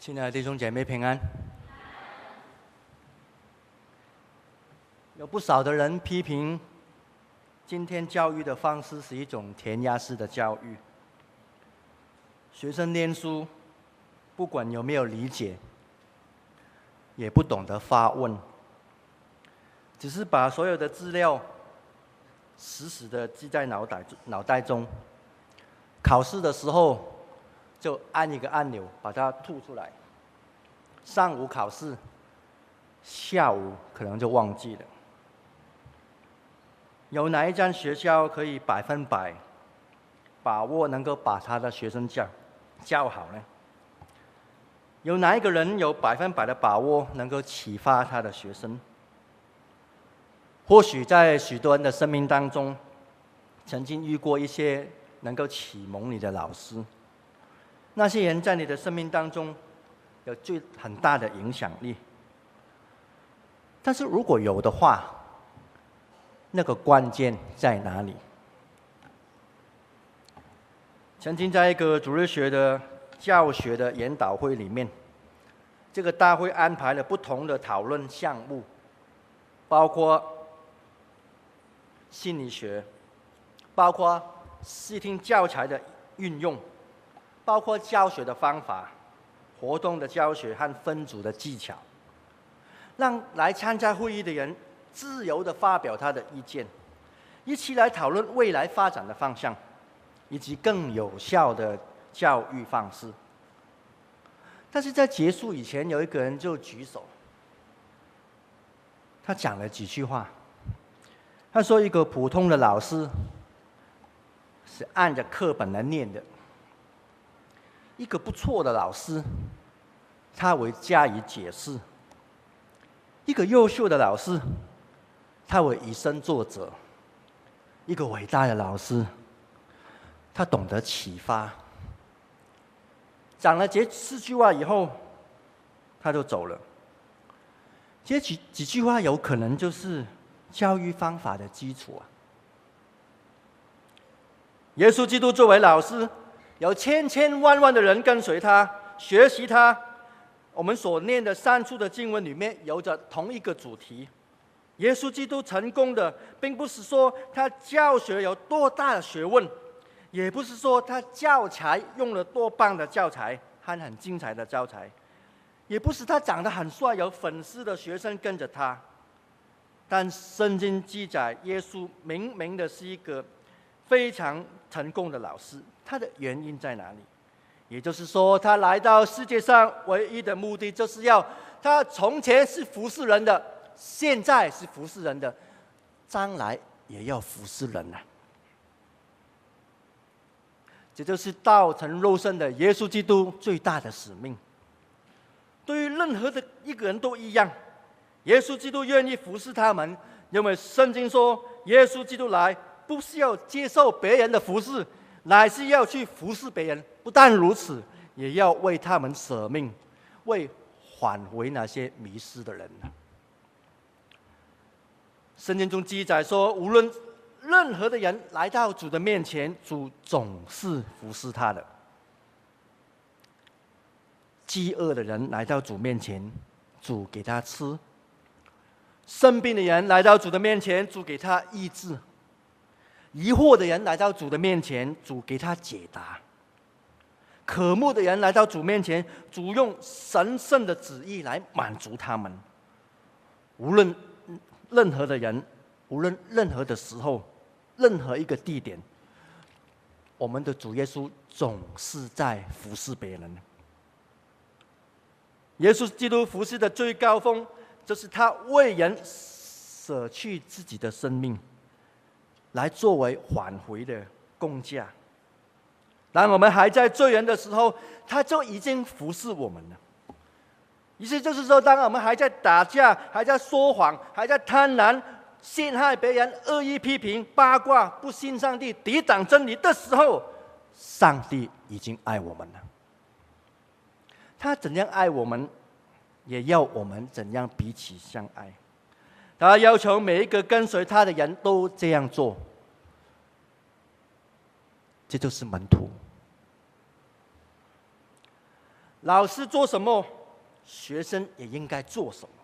亲爱的弟兄姐妹平安。有不少的人批评，今天教育的方式是一种填鸭式的教育。学生念书，不管有没有理解，也不懂得发问，只是把所有的资料死死的记在脑袋脑袋中。考试的时候，就按一个按钮把它吐出来。上午考试，下午可能就忘记了。有哪一间学校可以百分百把握能够把他的学生教教好呢？有哪一个人有百分百的把握能够启发他的学生？或许在许多人的生命当中，曾经遇过一些能够启蒙你的老师，那些人在你的生命当中有最很大的影响力。但是如果有的话，那个关键在哪里？曾经在一个主日学的教学的研讨会里面，这个大会安排了不同的讨论项目，包括心理学，包括视听教材的运用，包括教学的方法、活动的教学和分组的技巧，让来参加会议的人。自由的发表他的意见，一起来讨论未来发展的方向，以及更有效的教育方式。但是在结束以前，有一个人就举手，他讲了几句话。他说：“一个普通的老师是按着课本来念的，一个不错的老师，他会加以解释，一个优秀的老师。”他会以身作则，一个伟大的老师，他懂得启发。讲了这四句话以后，他就走了。这几几句话有可能就是教育方法的基础啊。耶稣基督作为老师，有千千万万的人跟随他，学习他。我们所念的三处的经文里面，有着同一个主题。耶稣基督成功的，并不是说他教学有多大的学问，也不是说他教材用了多棒的教材和很精彩的教材，也不是他长得很帅，有粉丝的学生跟着他。但圣经记载，耶稣明明的是一个非常成功的老师，他的原因在哪里？也就是说，他来到世界上唯一的目的，就是要他从前是服侍人的。现在是服侍人的，将来也要服侍人呐。这就是道成肉身的耶稣基督最大的使命。对于任何的一个人都一样，耶稣基督愿意服侍他们，因为圣经说，耶稣基督来不是要接受别人的服侍，乃是要去服侍别人。不但如此，也要为他们舍命，为挽回那些迷失的人。圣经中记载说，无论任何的人来到主的面前，主总是服侍他的。饥饿的人来到主面前，主给他吃；生病的人来到主的面前，主给他医治；疑惑的人来到主的面前，主给他解答；渴慕的人来到主面前，主用神圣的旨意来满足他们。无论。任何的人，无论任何的时候，任何一个地点，我们的主耶稣总是在服侍别人。耶稣基督服侍的最高峰，就是他为人舍去自己的生命，来作为挽回的工价。当我们还在罪人的时候，他就已经服侍我们了。意思就是说，当我们还在打架、还在说谎、还在贪婪、陷害别人、恶意批评、八卦、不信上帝、抵挡真理的时候，上帝已经爱我们了。他怎样爱我们，也要我们怎样彼此相爱。他要求每一个跟随他的人都这样做。这就是门徒。老师做什么，学生也应该做什么。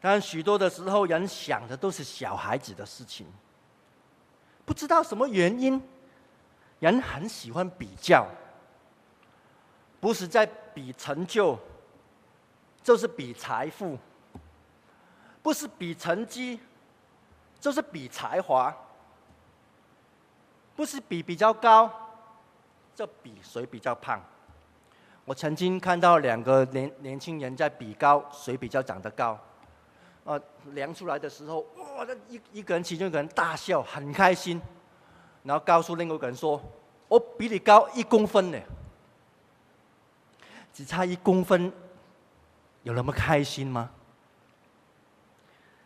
但许多的时候，人想的都是小孩子的事情。不知道什么原因，人很喜欢比较，不是在比成就，就是比财富；不是比成绩，就是比才华；不是比比较高，就比谁比较胖。我曾经看到两个年年轻人在比高，谁比较长得高。啊，量出来的时候，哇，那一一个人其中一个人大笑，很开心，然后告诉另外一个人说：“我比你高一公分呢，只差一公分，有那么开心吗？”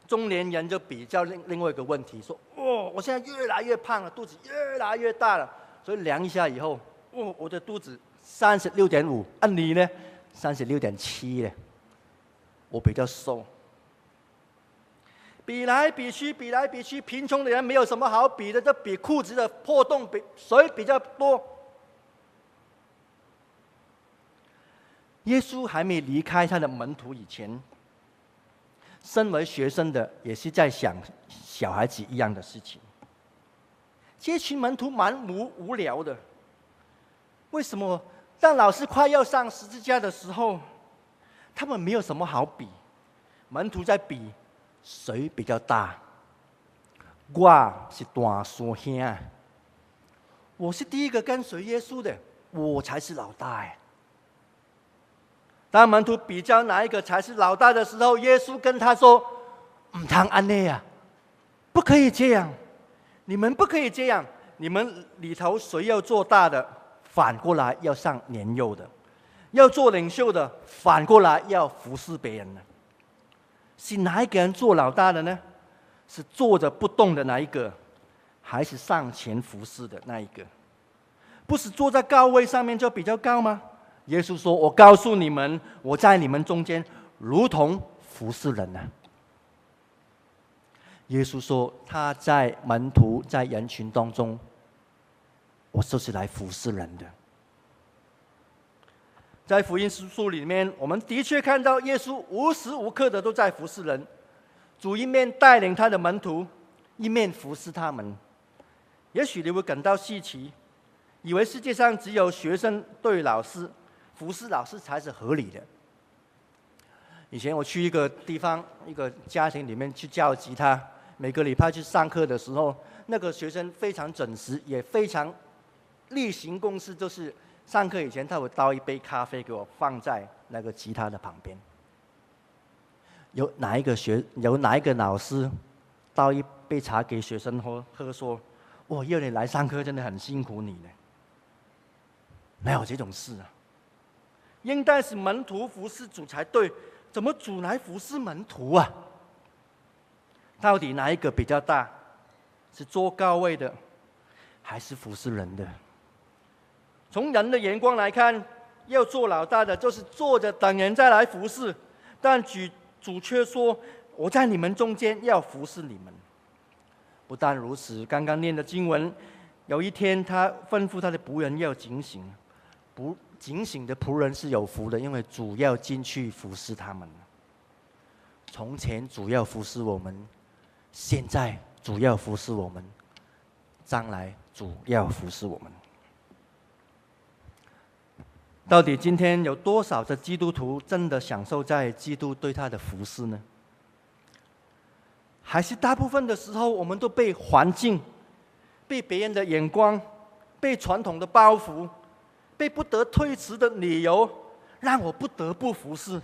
中年人就比较另另外一个问题说：“哦，我现在越来越胖了，肚子越来越大了，所以量一下以后，哦，我的肚子三十六点五，啊，你呢，三十六点七呢，我比较瘦。”比来比去，比来比去，贫穷的人没有什么好比的，就比裤子的破洞比谁比较多。耶稣还没离开他的门徒以前，身为学生的也是在想小孩子一样的事情。这群门徒蛮无无聊的，为什么当老师快要上十字架的时候，他们没有什么好比？门徒在比。谁比较大？我是大叔兄，我是第一个跟随耶稣的，我才是老大哎。当门徒比较哪一个才是老大的时候，耶稣跟他说：“唔唐安内啊，不可以这样，你们不可以这样，你们里头谁要做大的，反过来要上年幼的；要做领袖的，反过来要服侍别人的。”是哪一个人做老大的呢？是坐着不动的那一个，还是上前服侍的那一个？不是坐在高位上面就比较高吗？耶稣说：“我告诉你们，我在你们中间如同服侍人呢。”耶稣说：“他在门徒在人群当中，我就是来服侍人的。”在福音书书里面，我们的确看到耶稣无时无刻的都在服侍人，主一面带领他的门徒，一面服侍他们。也许你会感到稀奇，以为世界上只有学生对老师服侍老师才是合理的。以前我去一个地方，一个家庭里面去教吉他，每个礼拜去上课的时候，那个学生非常准时，也非常例行公事，就是。上课以前，他会倒一杯咖啡给我，放在那个吉他的旁边。有哪一个学，有哪一个老师倒一杯茶给学生喝，喝说：“我要你来上课，真的很辛苦你呢。”没有这种事啊！应该是门徒服侍主才对，怎么主来服侍门徒啊？到底哪一个比较大？是坐高位的，还是服侍人的？从人的眼光来看，要做老大的就是坐着等人再来服侍，但主主却说：“我在你们中间要服侍你们。”不但如此，刚刚念的经文，有一天他吩咐他的仆人要警醒，不警醒的仆人是有福的，因为主要进去服侍他们。从前主要服侍我们，现在主要服侍我们，将来主要服侍我们。到底今天有多少的基督徒真的享受在基督对他的服侍呢？还是大部分的时候，我们都被环境、被别人的眼光、被传统的包袱、被不得推辞的理由，让我不得不服侍，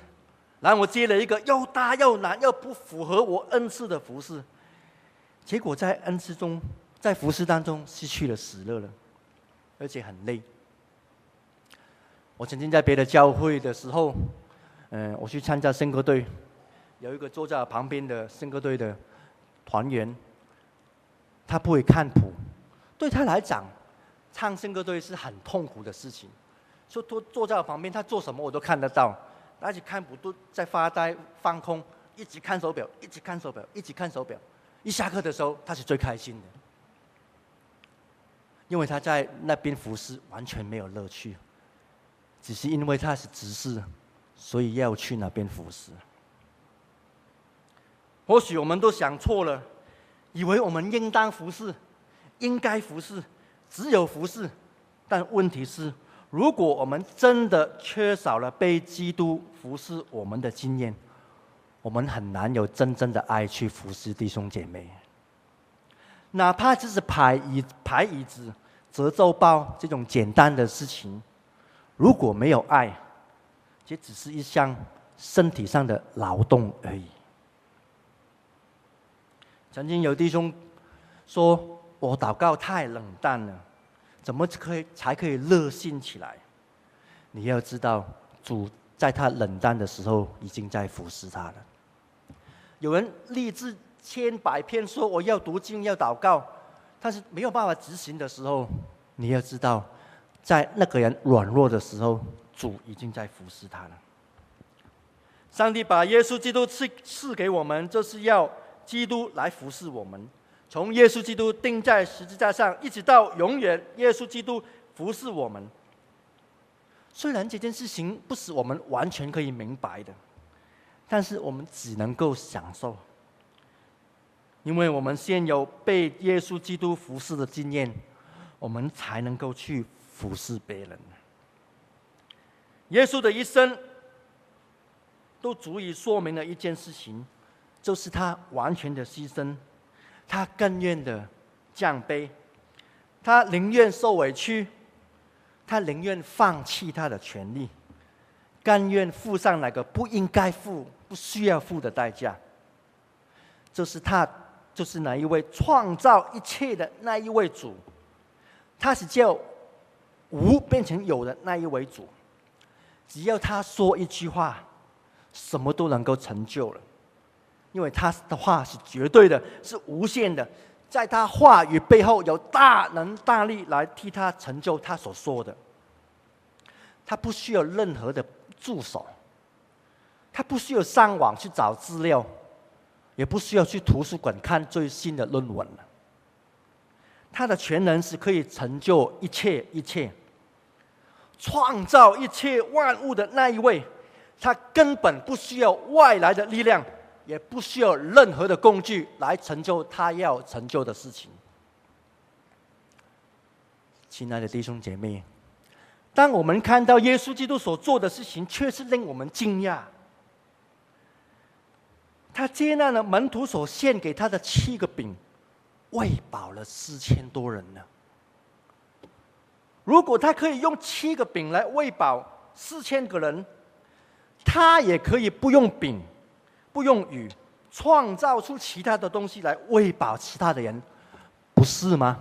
然后我接了一个又大又难又不符合我恩赐的服侍，结果在恩赐中，在服侍当中失去了喜乐了，而且很累。我曾经在别的教会的时候，嗯，我去参加圣歌队，有一个坐在旁边的圣歌队的团员，他不会看谱，对他来讲，唱圣歌队是很痛苦的事情。说坐坐在我旁边，他做什么我都看得到，而且看不都在发呆放空，一直看手表，一直看手表，一直看手表。一下课的时候，他是最开心的，因为他在那边服侍完全没有乐趣。只是因为他是执事，所以要去那边服侍。或许我们都想错了，以为我们应当服侍，应该服侍，只有服侍。但问题是，如果我们真的缺少了被基督服侍我们的经验，我们很难有真正的爱去服侍弟兄姐妹。哪怕只是排椅、排椅子、折皱包这种简单的事情，如果没有爱，这只是一项身体上的劳动而已。曾经有弟兄说：“我祷告太冷淡了，怎么可以才可以热心起来？”你要知道，主在他冷淡的时候已经在服侍他了。有人立志千百遍说我要读经要祷告，但是没有办法执行的时候，你要知道，在那个人软弱的时候，主已经在服侍他了。上帝把耶稣基督赐赐给我们，就是要。基督来服侍我们，从耶稣基督钉在十字架上，一直到永远，耶稣基督服侍我们。虽然这件事情不是我们完全可以明白的，但是我们只能够享受，因为我们先有被耶稣基督服侍的经验，我们才能够去服侍别人。耶稣的一生都足以说明了一件事情。就是他完全的牺牲，他甘愿的降卑，他宁愿受委屈，他宁愿放弃他的权利，甘愿付上那个不应该付、不需要付的代价。就是他，就是那一位创造一切的那一位主，他是叫无变成有的那一位主。只要他说一句话，什么都能够成就了。因为他的话是绝对的，是无限的，在他话语背后有大能大力来替他成就他所说的。他不需要任何的助手，他不需要上网去找资料，也不需要去图书馆看最新的论文。他的全能是可以成就一切一切，创造一切万物的那一位，他根本不需要外来的力量。也不需要任何的工具来成就他要成就的事情。亲爱的弟兄姐妹，当我们看到耶稣基督所做的事情，确实令我们惊讶。他接纳了门徒所献给他的七个饼，喂饱了四千多人呢。如果他可以用七个饼来喂饱四千个人，他也可以不用饼。不用语，创造出其他的东西来喂饱其他的人，不是吗？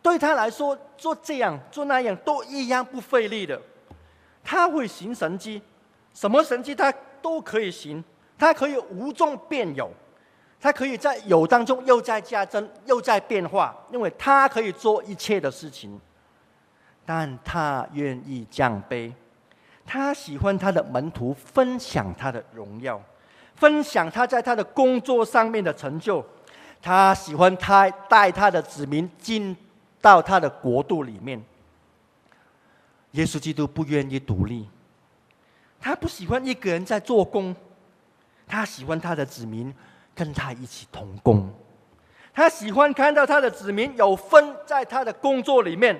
对他来说，做这样做那样都一样不费力的。他会行神迹，什么神迹他都可以行。他可以无中变有，他可以在有当中又在加增，又在变化，因为他可以做一切的事情。但他愿意降卑。他喜欢他的门徒分享他的荣耀，分享他在他的工作上面的成就。他喜欢他带他的子民进到他的国度里面。耶稣基督不愿意独立，他不喜欢一个人在做工，他喜欢他的子民跟他一起同工。他喜欢看到他的子民有分在他的工作里面。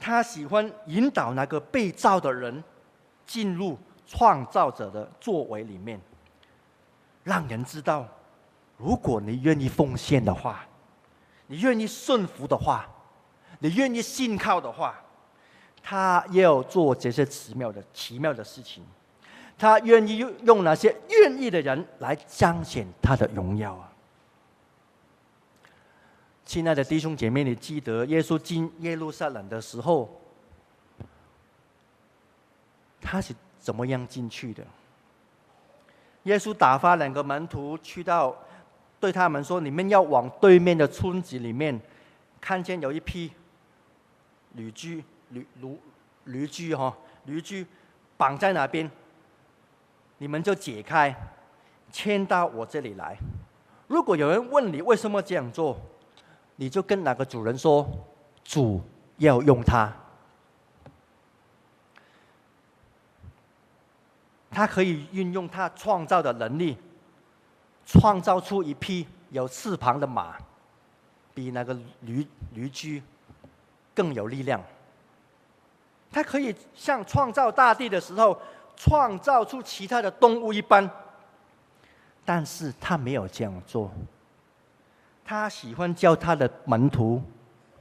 他喜欢引导那个被造的人进入创造者的作为里面，让人知道，如果你愿意奉献的话，你愿意顺服的话，你愿意信靠的话，他要做这些奇妙的奇妙的事情，他愿意用用那些愿意的人来彰显他的荣耀啊！亲爱的弟兄姐妹，你记得耶稣进耶路撒冷的时候，他是怎么样进去的？耶稣打发两个门徒去到，对他们说：“你们要往对面的村子里面，看见有一匹驴駒，驴驴驴駒哈，驴駒绑在那边，你们就解开，牵到我这里来。如果有人问你为什么这样做？”你就跟那个主人说：“主要用它。他可以运用他创造的能力，创造出一匹有翅膀的马，比那个驴驴驹更有力量。他可以像创造大地的时候，创造出其他的动物一般，但是他没有这样做。他喜欢叫他的门徒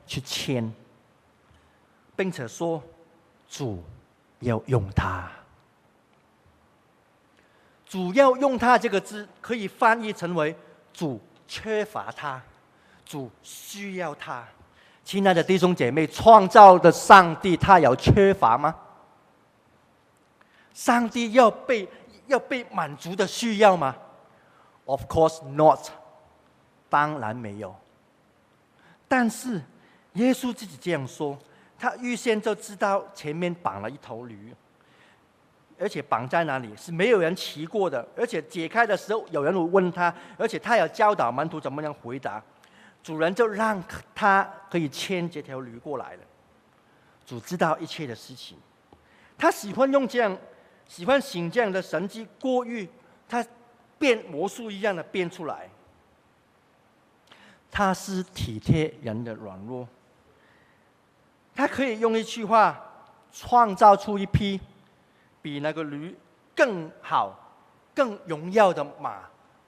去签，并且说：“主要用他。”主要用他这个字，可以翻译成为“主缺乏他，主需要他”。亲爱的弟兄姐妹，创造的上帝，他有缺乏吗？上帝要被要被满足的需要吗？Of course not，当然没有。但是耶稣自己这样说，他预先就知道前面绑了一头驴。而且绑在哪里是没有人骑过的，而且解开的时候有人会问他，而且他要教导门徒怎么样回答，主人就让他可以牵这条驴过来了。主知道一切的事情，他喜欢用这样，喜欢行这样的神迹过于他变魔术一样的变出来。他是体贴人的软弱，他可以用一句话创造出一匹。比那个驴更好、更荣耀的马，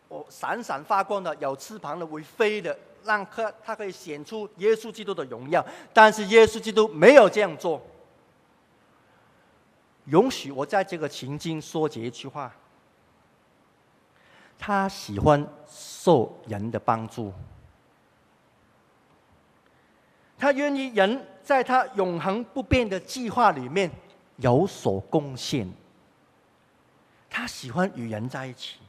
哦，闪闪发光的、有翅膀的、会飞的，让他他可以显出耶稣基督的荣耀。但是耶稣基督没有这样做。允许我在这个情境说这一句话：他喜欢受人的帮助，他愿意人在他永恒不变的计划里面。有所贡献，他喜欢与人在一起，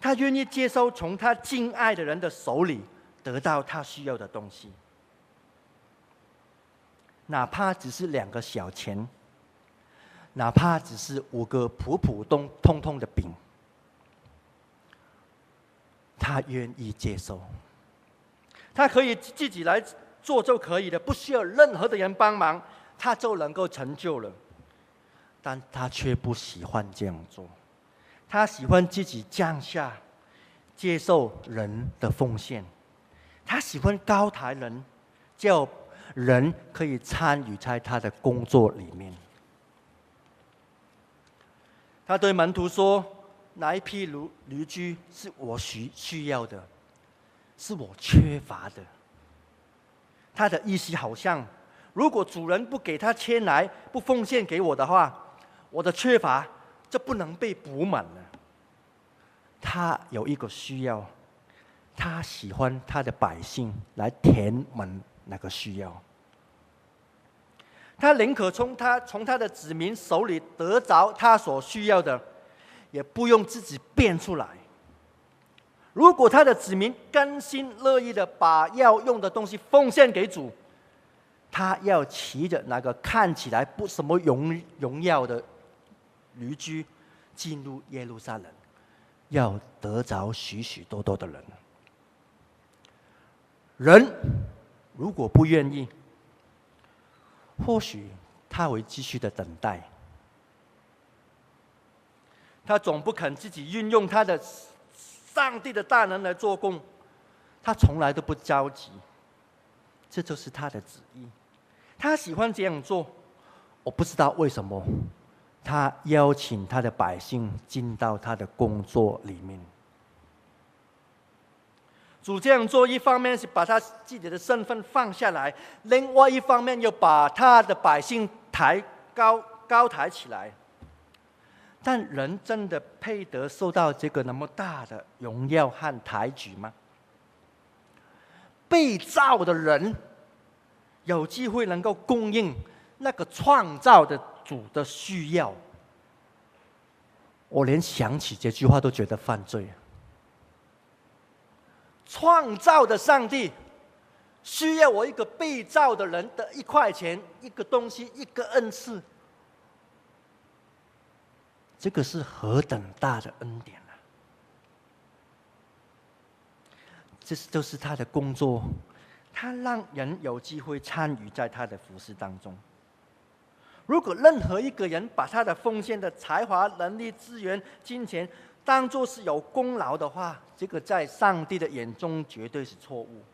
他愿意接受从他敬爱的人的手里得到他需要的东西，哪怕只是两个小钱，哪怕只是五个普普通通通的饼，他愿意接受，他可以自己来做就可以了，不需要任何的人帮忙。他就能够成就了，但他却不喜欢这样做。他喜欢自己降下，接受人的奉献。他喜欢高抬人，叫人可以参与在他的工作里面。他对门徒说：“哪一匹驴驴駒是我需需要的，是我缺乏的。”他的意思好像。如果主人不给他牵来，不奉献给我的话，我的缺乏就不能被补满了。他有一个需要，他喜欢他的百姓来填满那个需要。他宁可从他从他的子民手里得着他所需要的，也不用自己变出来。如果他的子民甘心乐意的把要用的东西奉献给主。他要骑着那个看起来不什么荣荣耀的驴驹进入耶路撒冷，要得着许许多多的人。人如果不愿意，或许他会继续的等待。他总不肯自己运用他的上帝的大能来做工，他从来都不着急。这就是他的旨意。他喜欢这样做，我不知道为什么。他邀请他的百姓进到他的工作里面。主这样做，一方面是把他自己的身份放下来，另外一方面又把他的百姓抬高高抬起来。但人真的配得受到这个那么大的荣耀和抬举吗？被造的人。有机会能够供应那个创造的主的需要，我连想起这句话都觉得犯罪。创造的上帝需要我一个被造的人的一块钱、一个东西、一个恩赐，这个是何等大的恩典啊！这是都是他的工作。他让人有机会参与在他的服事当中。如果任何一个人把他的奉献的才华、能力、资源、金钱当做是有功劳的话，这个在上帝的眼中绝对是错误。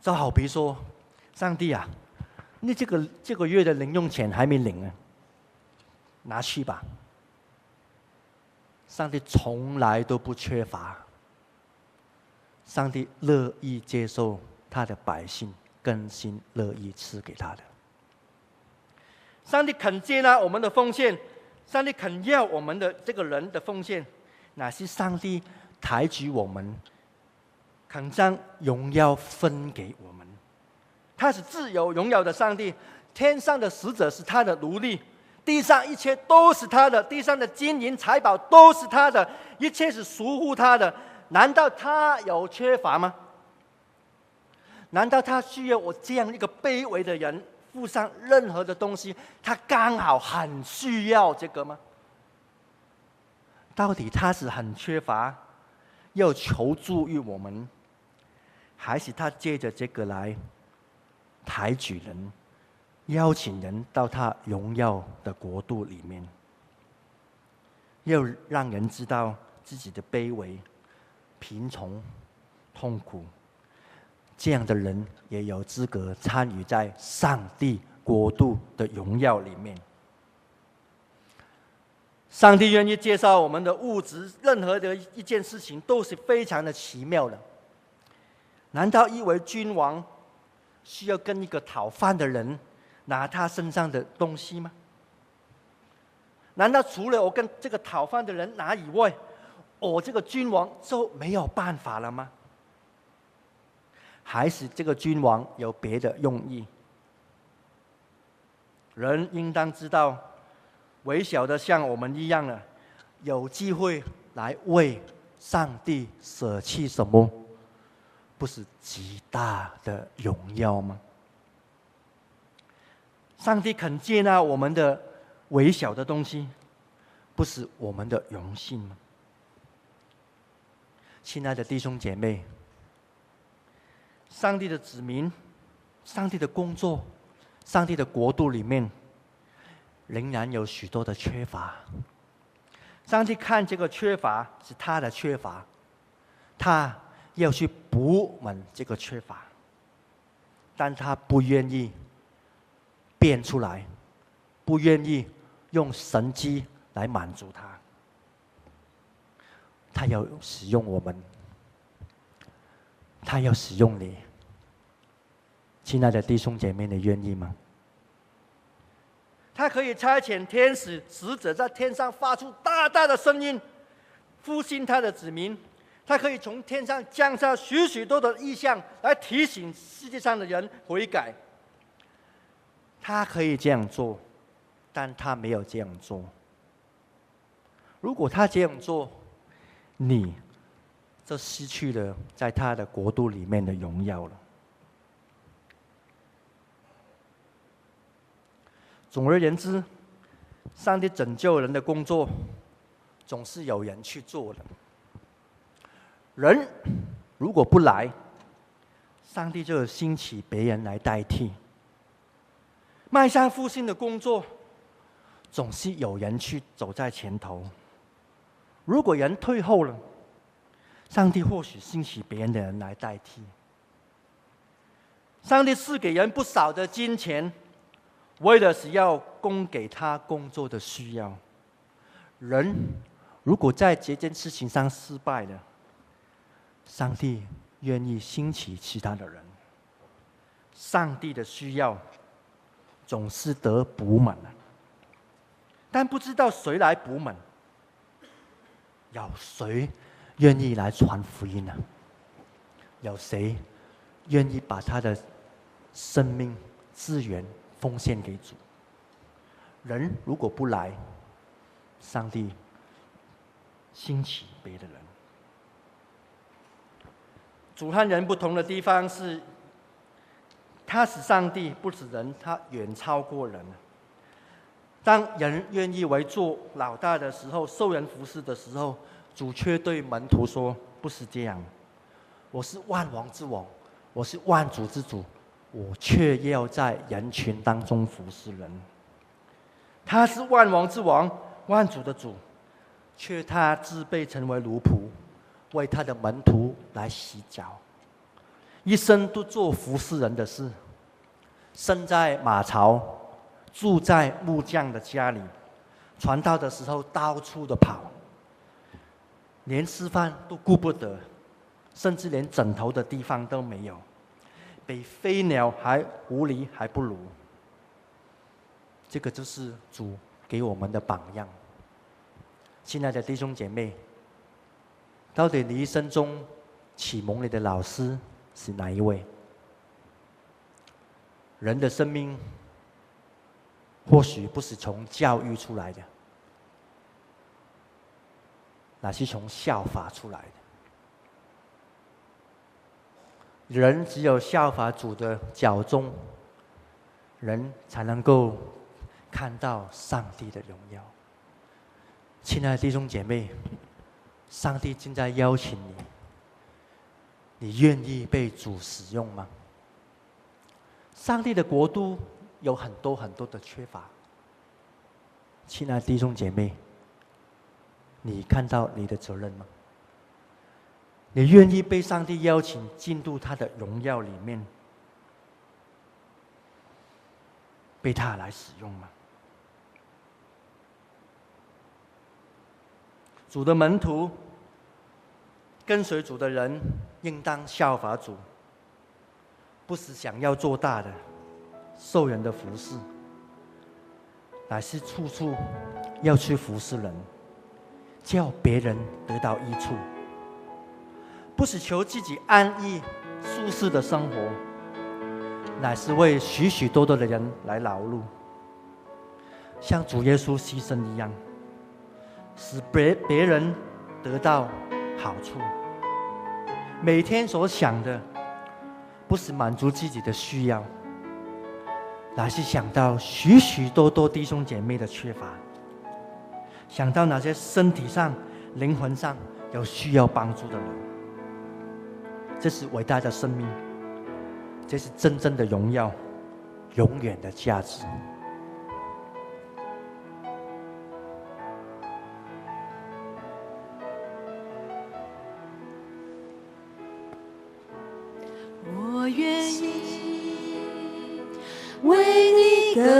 就好比说，上帝啊，你这个这个月的零用钱还没领呢，拿去吧。上帝从来都不缺乏，上帝乐意接受他的百姓更新，乐意赐给他的。上帝肯接纳我们的奉献，上帝肯要我们的这个人的奉献，乃是上帝抬举我们，肯将荣耀分给我们。他是自由荣耀的上帝，天上的使者是他的奴隶，地上一切都是他的，地上的金银财宝都是他的，一切是属乎他的。难道他有缺乏吗？难道他需要我这样一个卑微的人？付上任何的东西，他刚好很需要这个吗？到底他是很缺乏，要求助于我们，还是他借着这个来抬举人，邀请人到他荣耀的国度里面，要让人知道自己的卑微、贫穷、痛苦。这样的人也有资格参与在上帝国度的荣耀里面。上帝愿意介绍我们的物质，任何的一件事情都是非常的奇妙的。难道一位君王需要跟一个讨饭的人拿他身上的东西吗？难道除了我跟这个讨饭的人拿以外，我这个君王就没有办法了吗？还是这个君王有别的用意？人应当知道，微小的像我们一样的，有机会来为上帝舍弃什么，不是极大的荣耀吗？上帝肯接纳我们的微小的东西，不是我们的荣幸吗？亲爱的弟兄姐妹。上帝的子民，上帝的工作，上帝的国度里面，仍然有许多的缺乏。上帝看这个缺乏是他的缺乏，他要去补满这个缺乏，但他不愿意变出来，不愿意用神机来满足他。他要使用我们。他要使用你，亲爱的弟兄姐妹，你愿意吗？他可以差遣天使使者在天上发出大大的声音，复兴他的子民。他可以从天上降下许许多多的异象来提醒世界上的人悔改。他可以这样做，但他没有这样做。如果他这样做，你，就失去了在他的国度里面的荣耀了。总而言之，上帝拯救人的工作，总是有人去做的。人如果不来，上帝就兴起别人来代替。迈向复兴的工作，总是有人去走在前头。如果人退后了，上帝或许兴起别人的人来代替。上帝赐给人不少的金钱，为了是要供给他工作的需要。人如果在这件事情上失败了，上帝愿意兴起其他的人。上帝的需要总是得补满了，但不知道谁来补满，有谁？愿意来传福音呢？有谁愿意把他的生命资源奉献给主？人如果不来，上帝兴起别的人。主和人不同的地方是，他是上帝，不是人，他远超过人。当人愿意为做老大的时候，受人服侍的时候。主却对门徒说：“不是这样，我是万王之王，我是万主之主，我却要在人群当中服侍人。他是万王之王，万主的主，却他自卑成为奴仆，为他的门徒来洗脚，一生都做服侍人的事。生在马槽，住在木匠的家里，传道的时候到处的跑，连吃饭都顾不得。甚至连枕头的地方都没有，比飞鸟还狐狸还不如。这个就是主给我们的榜样。亲爱的弟兄姐妹，到底你一生中启蒙你的老师是哪一位？人的生命或许不是从教育出来的，那是从效法出来的。人只有效法主的脚踪，人才能够看到上帝的荣耀。亲爱的弟兄姐妹，上帝正在邀请你，你愿意被主使用吗？上帝的国度有很多很多的缺乏。亲爱的弟兄姐妹，你看到你的责任吗？你愿意被上帝邀请进入他的荣耀里面，被他来使用吗？主的门徒，跟随主的人，应当效法主，不是想要做大的、受人的服侍，乃是处处要去服侍人，叫别人得到益处。不是求自己安逸、舒适的生活，乃是为许许多多的人来劳碌，像主耶稣牺牲一样，使别别人得到好处。每天所想的，不是满足自己的需要，乃是想到许许多多弟兄姐妹的缺乏，想到那些身体上、灵魂上有需要帮助的人。这是伟大的生命，这是真正的荣耀，永远的价值。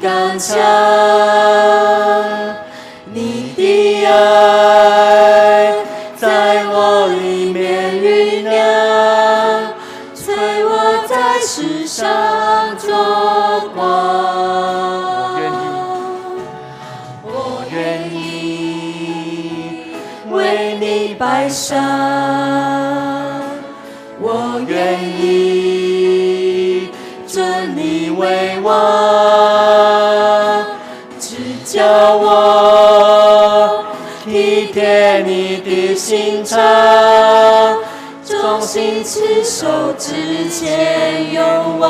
因你心肠，忠心持守之前有望，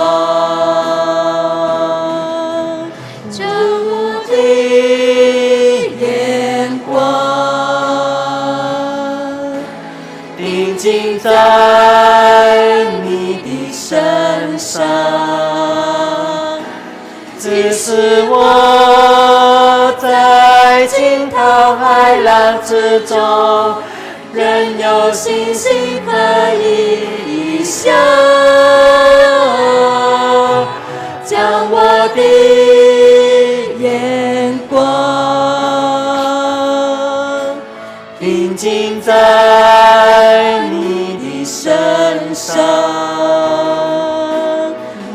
这无的眼光，定睛在你的身上，只是我。在惊涛骇浪之中。仍有信心可以依靠，将我的眼光定睛在你的。身上，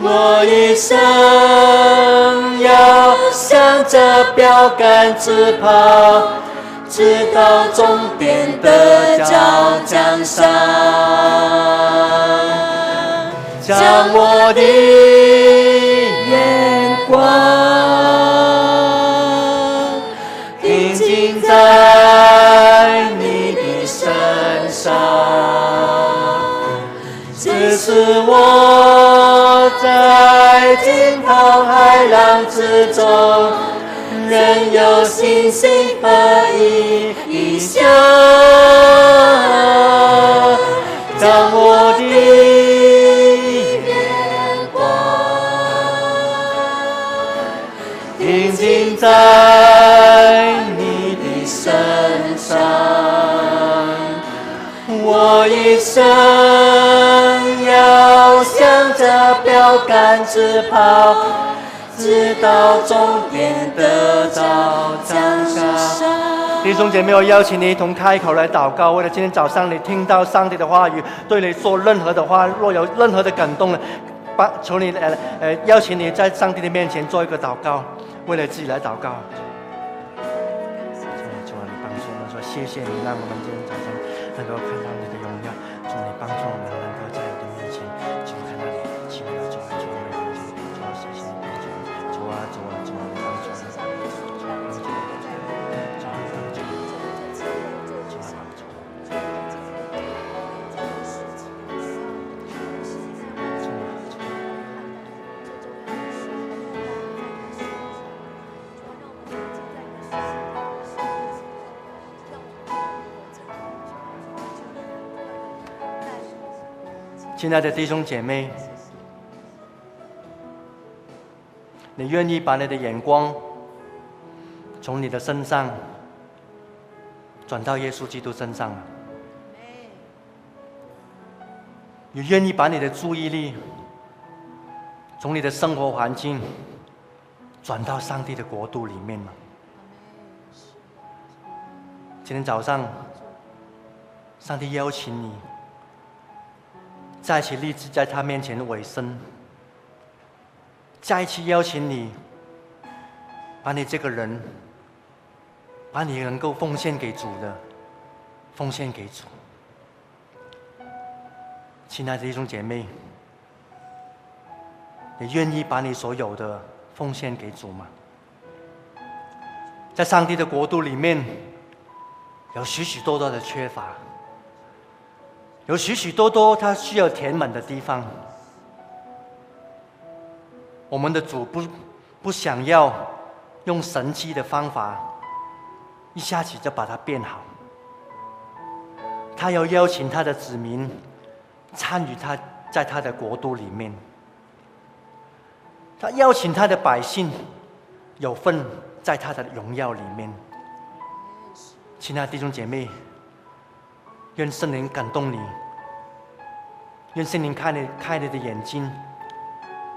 我一生要向着标杆直跑，直到终点得着奖赏。将我的眼光定睛在你的身上，只是我在惊涛骇浪之中，仍有信心和异象。将我的。在你的身上，我一生要向着标杆直跑，直到终点得着奖赏。弟兄姐妹，我邀请你一同开口来祷告。为了今天早上你听到上帝的话语，对你说任何的话，若有任何的感动了，把求你呃呃邀请你在上帝的面前做一个祷告。为了自己来祷告，主啊，你帮助我们说谢谢你，让我们今天早上能够看到你的荣耀，主你帮助我们亲爱的弟兄姐妹，你愿意把你的眼光从你的身上转到耶稣基督身上吗？你愿意把你的注意力从你的生活环境转到上帝的国度里面吗？今天早上，上帝邀请你。再次立志在他面前委身，再一次邀请你，把你这个人，把你能够奉献给主的，奉献给主。亲爱的弟兄姐妹，你愿意把你所有的奉献给主吗？在上帝的国度里面，有许许多多的缺乏。有许许多多他需要填满的地方，我们的主不不想要用神奇的方法一下子就把它变好，他要邀请他的子民参与他在他的国度里面，他邀请他的百姓有份在他的荣耀里面，亲爱的弟兄姐妹。愿圣灵感动你，愿圣灵开你开你的眼睛，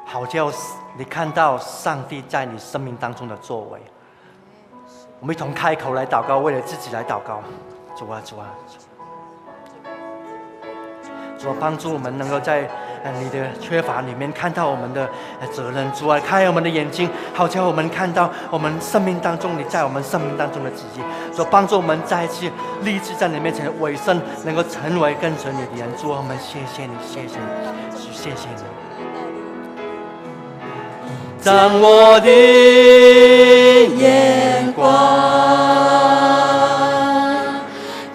好叫你看到上帝在你生命当中的作为。我们一同开口来祷告，为了自己来祷告。主啊，主啊，主啊，帮助我们能够在。你的缺乏里面看到我们的责任，主啊，开我们的眼睛，好叫我们看到我们生命当中你在我们生命当中的旨意，所帮助我们再次立志在你面前委身，能够成为跟随你的人。主，我们谢谢你，谢谢你，谢谢你。将我的眼光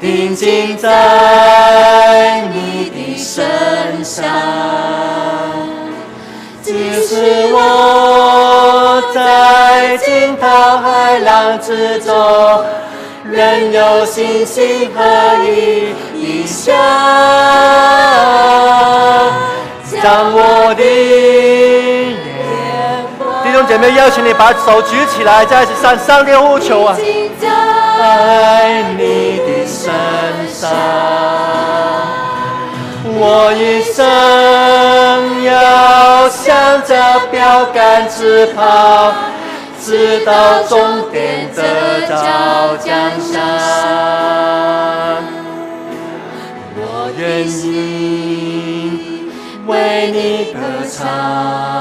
定睛在你的身上。即使我在惊涛骇浪之中，仍有信心和异象。将我的眼光，弟兄姐妹，邀请你把手举起来，再一起向上天呼求啊！在你的身上。我一生要向着标杆直跑直到终点这座江山我愿意为你歌唱。